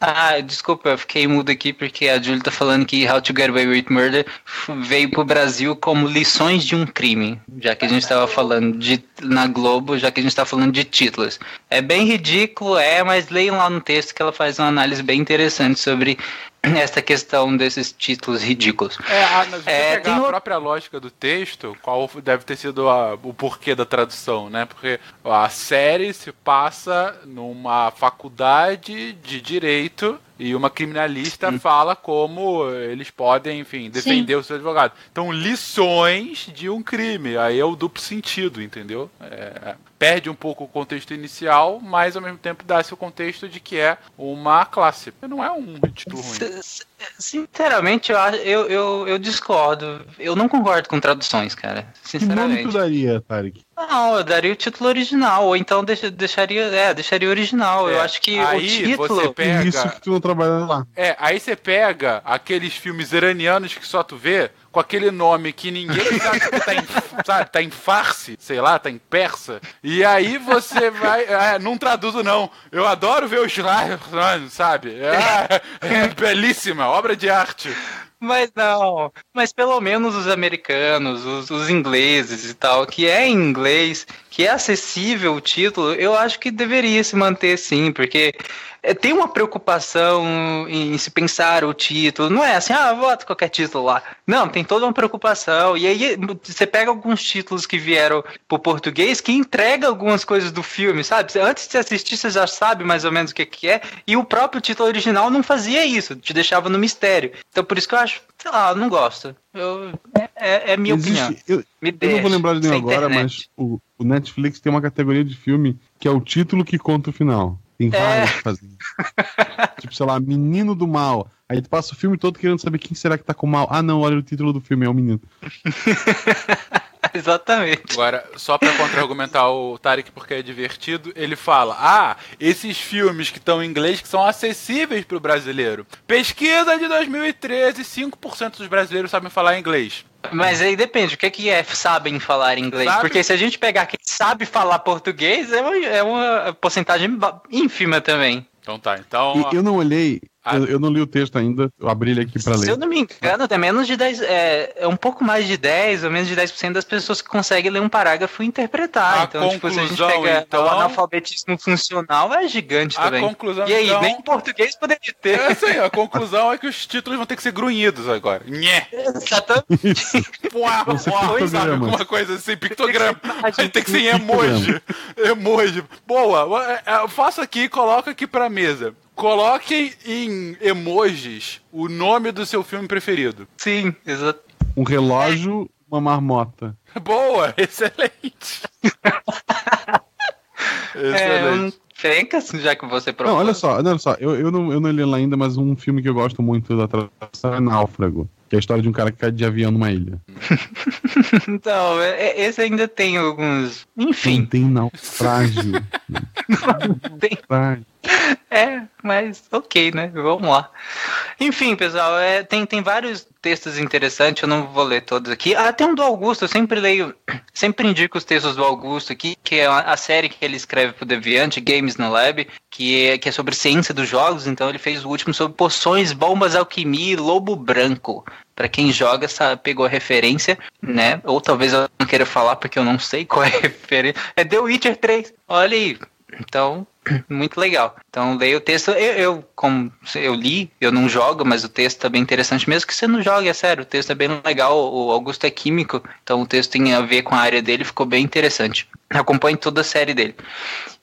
Ah, desculpa, eu fiquei mudo aqui porque a Julie tá falando que How to Get Away with Murder veio pro Brasil como lições de um crime, já que a gente tava falando de na Globo, já que a gente tá falando de títulos. É bem ridículo, é, mas leiam lá no texto que ela faz uma análise bem interessante sobre essa questão desses títulos ridículos. É, a, se você É, pegar a o- própria lógica do texto, qual deve ter sido a- o porquê da tradução, né? Porque a série se passa numa faculdade de direito e uma criminalista fala como eles podem, enfim, defender o seu advogado. Então, lições de um crime. Aí é o duplo sentido, entendeu? É, perde um pouco o contexto inicial, mas ao mesmo tempo dá-se o contexto de que é uma classe. Não é um título ruim. S- Sinceramente, eu, eu, eu, eu discordo. Eu não concordo com traduções, cara. Que nome tu Sinceramente. daria, Tarek? Não, eu daria o título original, ou então deixa- deixaria, é, deixaria original. Eu É, acho que aí o título. você pega- Isso que tu não trabalha lá. É, aí você pega aqueles filmes iranianos que só tu vê, com aquele nome que ninguém sabe que tá em, sabe, tá em farsi, sei lá, tá em persa, e aí você vai. É, não traduzo, não. Eu adoro ver os lá, sabe? É, é belíssima, obra de arte. Mas não, mas pelo menos os americanos, os, os ingleses e tal, que é em inglês, que é acessível o título, eu acho que deveria se manter sim, porque é, tem uma preocupação em, se pensar o título, não é assim, ah, bota qualquer título lá. Não, tem toda uma preocupação. E aí você pega alguns títulos que vieram pro português que entrega algumas coisas do filme, sabe? Antes de assistir, você já sabe mais ou menos o que, que é, e o próprio título original não fazia isso, te deixava no mistério. Então por isso que eu acho, sei lá, eu não gosto. Eu, é, é- é minha Existe- opinião. eu, eu não vou lembrar de nenhum agora, internet. mas o, o Netflix tem uma categoria de filme que é o título que conta o final. Tem É. vários que fazem. tipo, sei lá, Menino do Mal. Aí tu passa o filme todo querendo saber quem será que tá com mal. Ah, não, olha o título do filme, é o menino. Exatamente. Agora, só pra contra-argumentar o Tarek porque é divertido, ele fala: Ah, esses filmes que estão em inglês que são acessíveis pro brasileiro. Pesquisa de 2013, 5% dos brasileiros sabem falar inglês. Mas aí depende, o que é que é sabem falar inglês? Sabe- Porque se a gente pegar quem sabe falar português, é uma, é uma porcentagem ínfima também. Então tá, então. Eu não olhei, Ah. eu, eu não li o texto ainda, eu abri ele aqui pra Se eu ler. não me engano, é menos de 10, é, é um pouco mais de 10 ou menos de 10% das pessoas que conseguem ler um parágrafo e interpretar. A então, tipo, se a gente pega então- o analfabetismo funcional, é gigante A também. conclusão, e aí, então- nem em português poderia ter. É isso aí, a conclusão é que os títulos vão ter que ser grunhidos agora. Nhé! Exatamente. Puá, ser puá, sabe? Alguma coisa assim, pictograma. Tem que ser em emoji. Emoji. Boa, é, é, faça aqui e coloca aqui pra mesa. Coloquem em emojis o nome do seu filme preferido. Sim, exato. Um relógio, uma marmota. Boa, excelente. É, um excelente. Fencas, já que você Não, propôs. olha só, não, olha só, eu, eu, não, eu não li lá ainda, mas um filme que eu gosto muito da tradução é Náufrago, que é a história de um cara que cai de avião numa ilha. Então, é- é- esse ainda tem alguns. Não Enfim, tem naufrágio. tem. Naufrágio. É, mas ok, né? Vamos lá. Enfim, pessoal, é, tem, tem vários textos interessantes, eu não vou ler todos aqui. Ah, tem um do Augusto, eu sempre leio, sempre indico os textos do Augusto aqui, que é a, série que ele escreve pro Deviant, Games no Lab, que é, que é sobre ciência dos jogos, então ele fez o último sobre poções, bombas, alquimia e lobo branco. Pra quem joga, sabe, pegou a referência, né? Ou talvez eu não queira falar porque eu não sei qual é a referência. É The Witcher 3. Olha aí. Então, muito legal. Então, leia o texto. Eu, eu, como eu li, eu não jogo, mas o texto tá bem interessante. Mesmo que você não jogue, é sério, o texto é bem legal. O Augusto é químico, então o texto tem a ver com a área dele, ficou bem interessante. Acompanhe toda a série dele.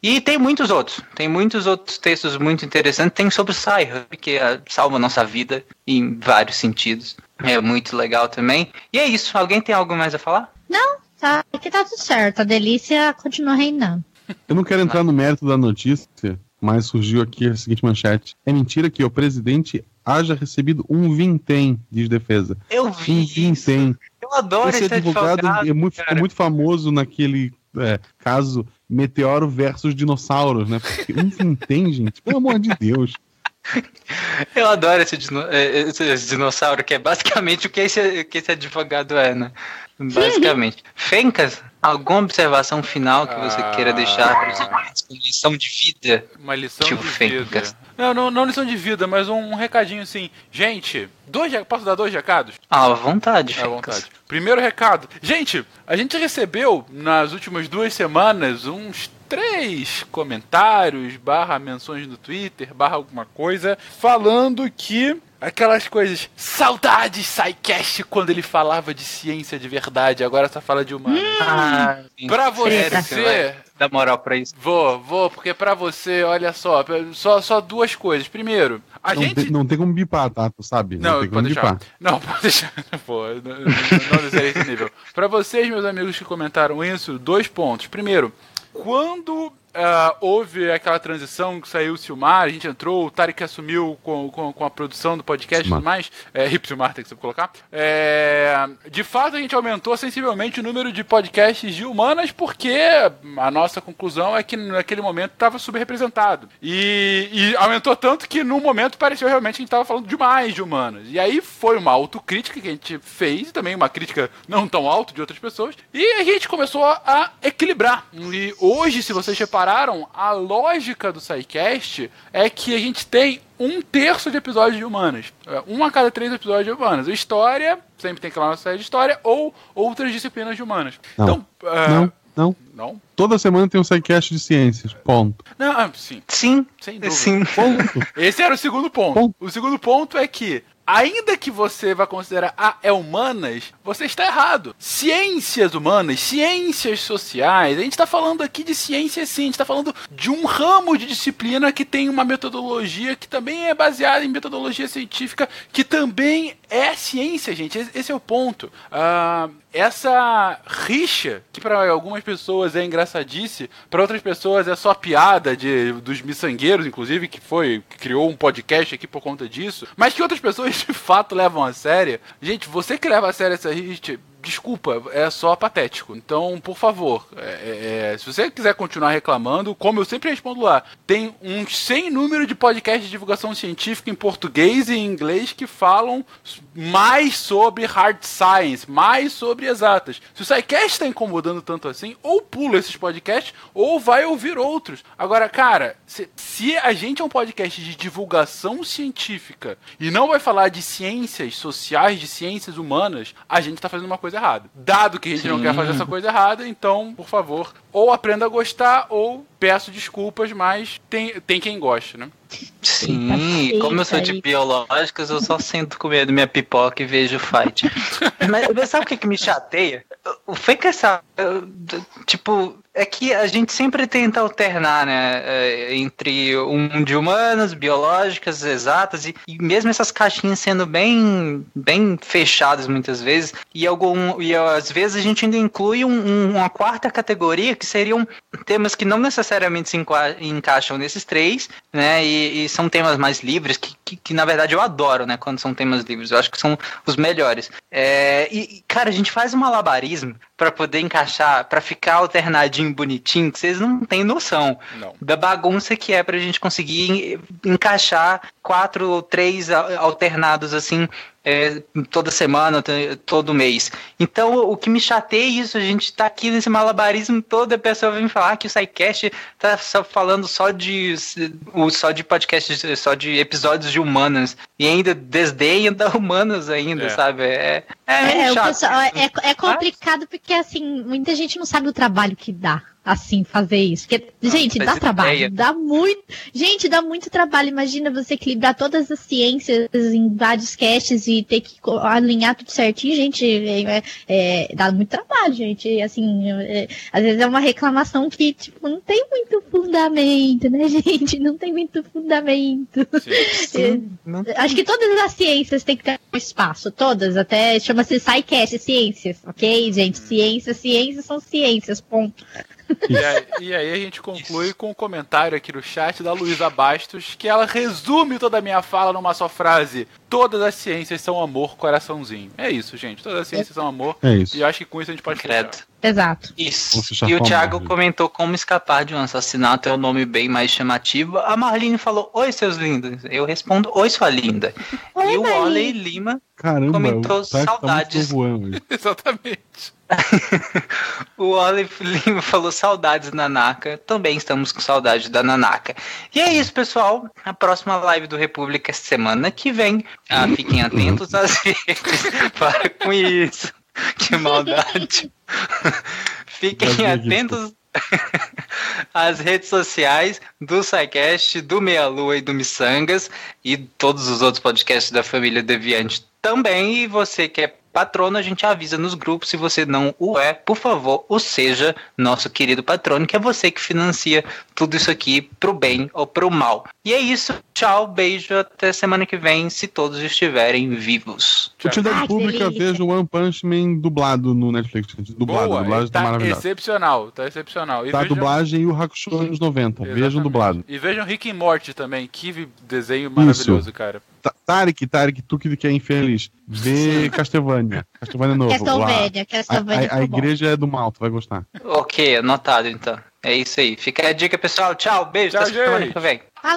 E tem muitos outros. Tem muitos outros textos muito interessantes. Tem sobre o Sci-Hub, que ah, salva a nossa vida em vários sentidos. É muito legal também. E é isso. Alguém tem algo mais a falar? Não, tá, aqui tá tudo certo. A delícia continua reinando. Eu não quero entrar no mérito da notícia, mas surgiu aqui a seguinte manchete. É mentira que o presidente haja recebido um vintém, diz defesa. Eu Um vi isso. vintém. Eu adoro Esse esse advogado advogado. é muito, ficou muito famoso naquele é, caso Meteoro versus Dinossauros, né? Porque um vintém, gente, pelo amor de Deus. Eu adoro esse, dino- esse- esse dinossauro, que é basicamente o que esse, que esse advogado é, né? Basicamente. Fencas, alguma observação final que você Ah. queira deixar para os ouvintes como lição de vida? Uma lição Tio de Fencas. vida. Não, não, não lição de vida, mas um, um recadinho assim. Gente, dois, posso dar dois recados? Ah, à vontade, À vontade. Primeiro recado. Gente, a gente recebeu nas últimas duas semanas uns três comentários, barra menções no Twitter, barra alguma coisa, falando que aquelas coisas, saudades SciCast quando ele falava de ciência de verdade, agora só fala de humano. Ah, Pra Treta. você, dá moral pra isso. vou, vou, porque pra você, olha só, só, só duas coisas. Primeiro, a Não, gente tem, não tem como bipar, tá? Tu sabe? não, tem como pode deixar. bipar. Não, pode deixar. Pô, não, não, não esse nível. Pra vocês, meus amigos que comentaram isso, dois pontos. Primeiro, quando ah, houve aquela transição que saiu o Silmar, a gente entrou, o Tarek assumiu com, com, com a produção do podcast e Silmar. tudo mais. É, Hip Silmar tem que colocar. É, de fato, a gente aumentou sensivelmente o número de podcasts de humanas, porque a nossa conclusão é que naquele momento estava subrepresentado. E, e aumentou tanto que no momento pareceu realmente que a gente estava falando demais de humanas. E aí foi uma autocrítica que a gente fez, e também uma crítica não tão alta de outras pessoas, e a gente começou a equilibrar. E hoje, se vocês repararam, a lógica do SciCast é que a gente tem um terço de episódios de humanas. É, Um a cada três episódios de humanas. História, sempre tem que ir lá na série de história, ou outras disciplinas de humanas. Não. Então, é, Não, não. não? Toda semana tem um sidecast de ciências. Ponto. Não, ah, sim, Sim, sem dúvida. sim. Ponto. Esse era o segundo ponto. Ponto. O segundo ponto é que, ainda que você vá considerar, ah, é humanas, você está errado. Ciências humanas, ciências sociais, a gente está falando aqui de ciência sim, a gente está falando de um ramo de disciplina que tem uma metodologia que também é baseada em metodologia científica, que também é ciência, gente. Esse é o ponto. Ah, essa rixa, que para algumas pessoas é engraçadice, para outras pessoas é só piada de, dos miçangueiros, inclusive, que foi, que criou um podcast aqui por conta disso, mas que outras pessoas de fato levam a sério. Gente, você que leva a sério essa rixa, desculpa, é só patético. Então, por favor, é, é, é, se você quiser continuar reclamando, como eu sempre respondo lá, tem um sem número de podcasts de divulgação científica em português e em inglês que falam mais sobre hard science, mais sobre exatas. Se o SciCast está incomodando tanto assim, ou pula esses podcasts, ou vai ouvir outros. Agora, cara, se, se a gente é um podcast de divulgação científica e não vai falar de ciências sociais, de ciências humanas, a gente está fazendo uma coisa errada. Dado que a gente não Sim. quer fazer essa coisa errada, então, por favor, ou aprenda a gostar, ou peço desculpas, mas tem, tem quem goste, né? Sim, Eita, como eu sou de biológicas, eu só sento comendo minha pipoca e vejo o fight. mas, sabe o que, que me chateia? O fake essa. eu- d- Tipo, é que a gente sempre tenta alternar, né? é, Entre um de humanas, biológicas, exatas, e, e mesmo essas caixinhas sendo bem, bem fechadas muitas vezes, e, algum, e às vezes a gente ainda inclui um- um- uma quarta categoria que seriam temas que não necessariamente se encaixam nesses três, né? E, e são temas mais livres, que, que, que, na verdade eu adoro, né? Quando são temas livres, eu acho que são os melhores. É, e, cara, a gente faz um malabarismo pra poder encaixar, pra ficar alternadinho, bonitinho, que vocês não têm noção Não. da bagunça que é pra gente conseguir en- encaixar quatro ou três alternados assim é, toda semana, todo mês. Então o que me chateia é isso, a gente tá aqui nesse malabarismo todo, a pessoa vem falar que o SciCast tá só falando só de só de podcasts, só de episódios de humanas e ainda desdenha da humanas ainda, É. sabe? É, é, É, chato. pessoal, é, é complicado porque, assim, muita gente não sabe o trabalho que dá, assim, fazer isso. Porque, gente, faz dá trabalho, ideia. dá muito. Gente, dá muito trabalho. Imagina você equilibrar todas as ciências em vários caches e ter que alinhar tudo certinho, gente. É, é- é, dá muito trabalho, gente. Assim, é, às vezes é uma reclamação que, tipo, não tem muito fundamento, né, gente? Não tem muito fundamento. Sim, não- Acho que todas as ciências têm que ter um espaço, todas, até chama-se SciCast, ciências, ok, gente? Ciências, ciências são ciências, ponto. E aí, e aí a gente conclui com um comentário aqui no chat da Luísa Bastos, que ela resume toda a minha fala numa só frase. Todas as ciências são amor, coraçãozinho. É isso, gente. Todas as ciências são amor. É isso. E eu acho que com isso a gente pode Credo. fechar. Exato. Isso. E o Thiago comentou como escapar de um assassinato é o nome bem mais chamativo. A Marlene falou: Oi, seus lindos. Eu respondo: Oi, sua linda. Oi, e o Marlene. Oley Lima, Caramba, Comentou tá saudades. voando. Exatamente. o Oley Lima falou saudades da Nanaka. Também estamos com saudade da Nanaka. E é isso, pessoal. A próxima live do República é semana que vem. Ah, fiquem atentos às redes. Para com isso. Que maldade. Fiquem atentos às redes sociais do SciCast, do Meia Lua e do Missangas e todos os outros podcasts da família Deviante também. E você que é patrono, a gente avisa nos grupos. Se você não o é, por favor, o seja nosso querido patrono, que é você que financia tudo isso aqui pro bem ou pro mal. E é isso. Tchau, beijo, até semana que vem, se todos estiverem vivos. Utilidade pública, veja o One Punch Man dublado no Netflix. Dublado, Boa, a dublagem tá, tá maravilhosa. excepcional, tá excepcional. E Tá a vejam- dublagem e o Hakusho anos 90. Vejam Exatamente. dublado. E vejam Rick e Morty também, que desenho maravilhoso, cara. Ta- Tarek, Tarek, tu que é infeliz. Vê Castlevania. Castlevania novo. Castlevania. Castlevania A, a, a igreja é do mal, tu vai gostar. Ok, anotado então. É isso aí. Fica a dica, pessoal. Tchau, beijo. Tchau, até semana gente. que vem. Falou!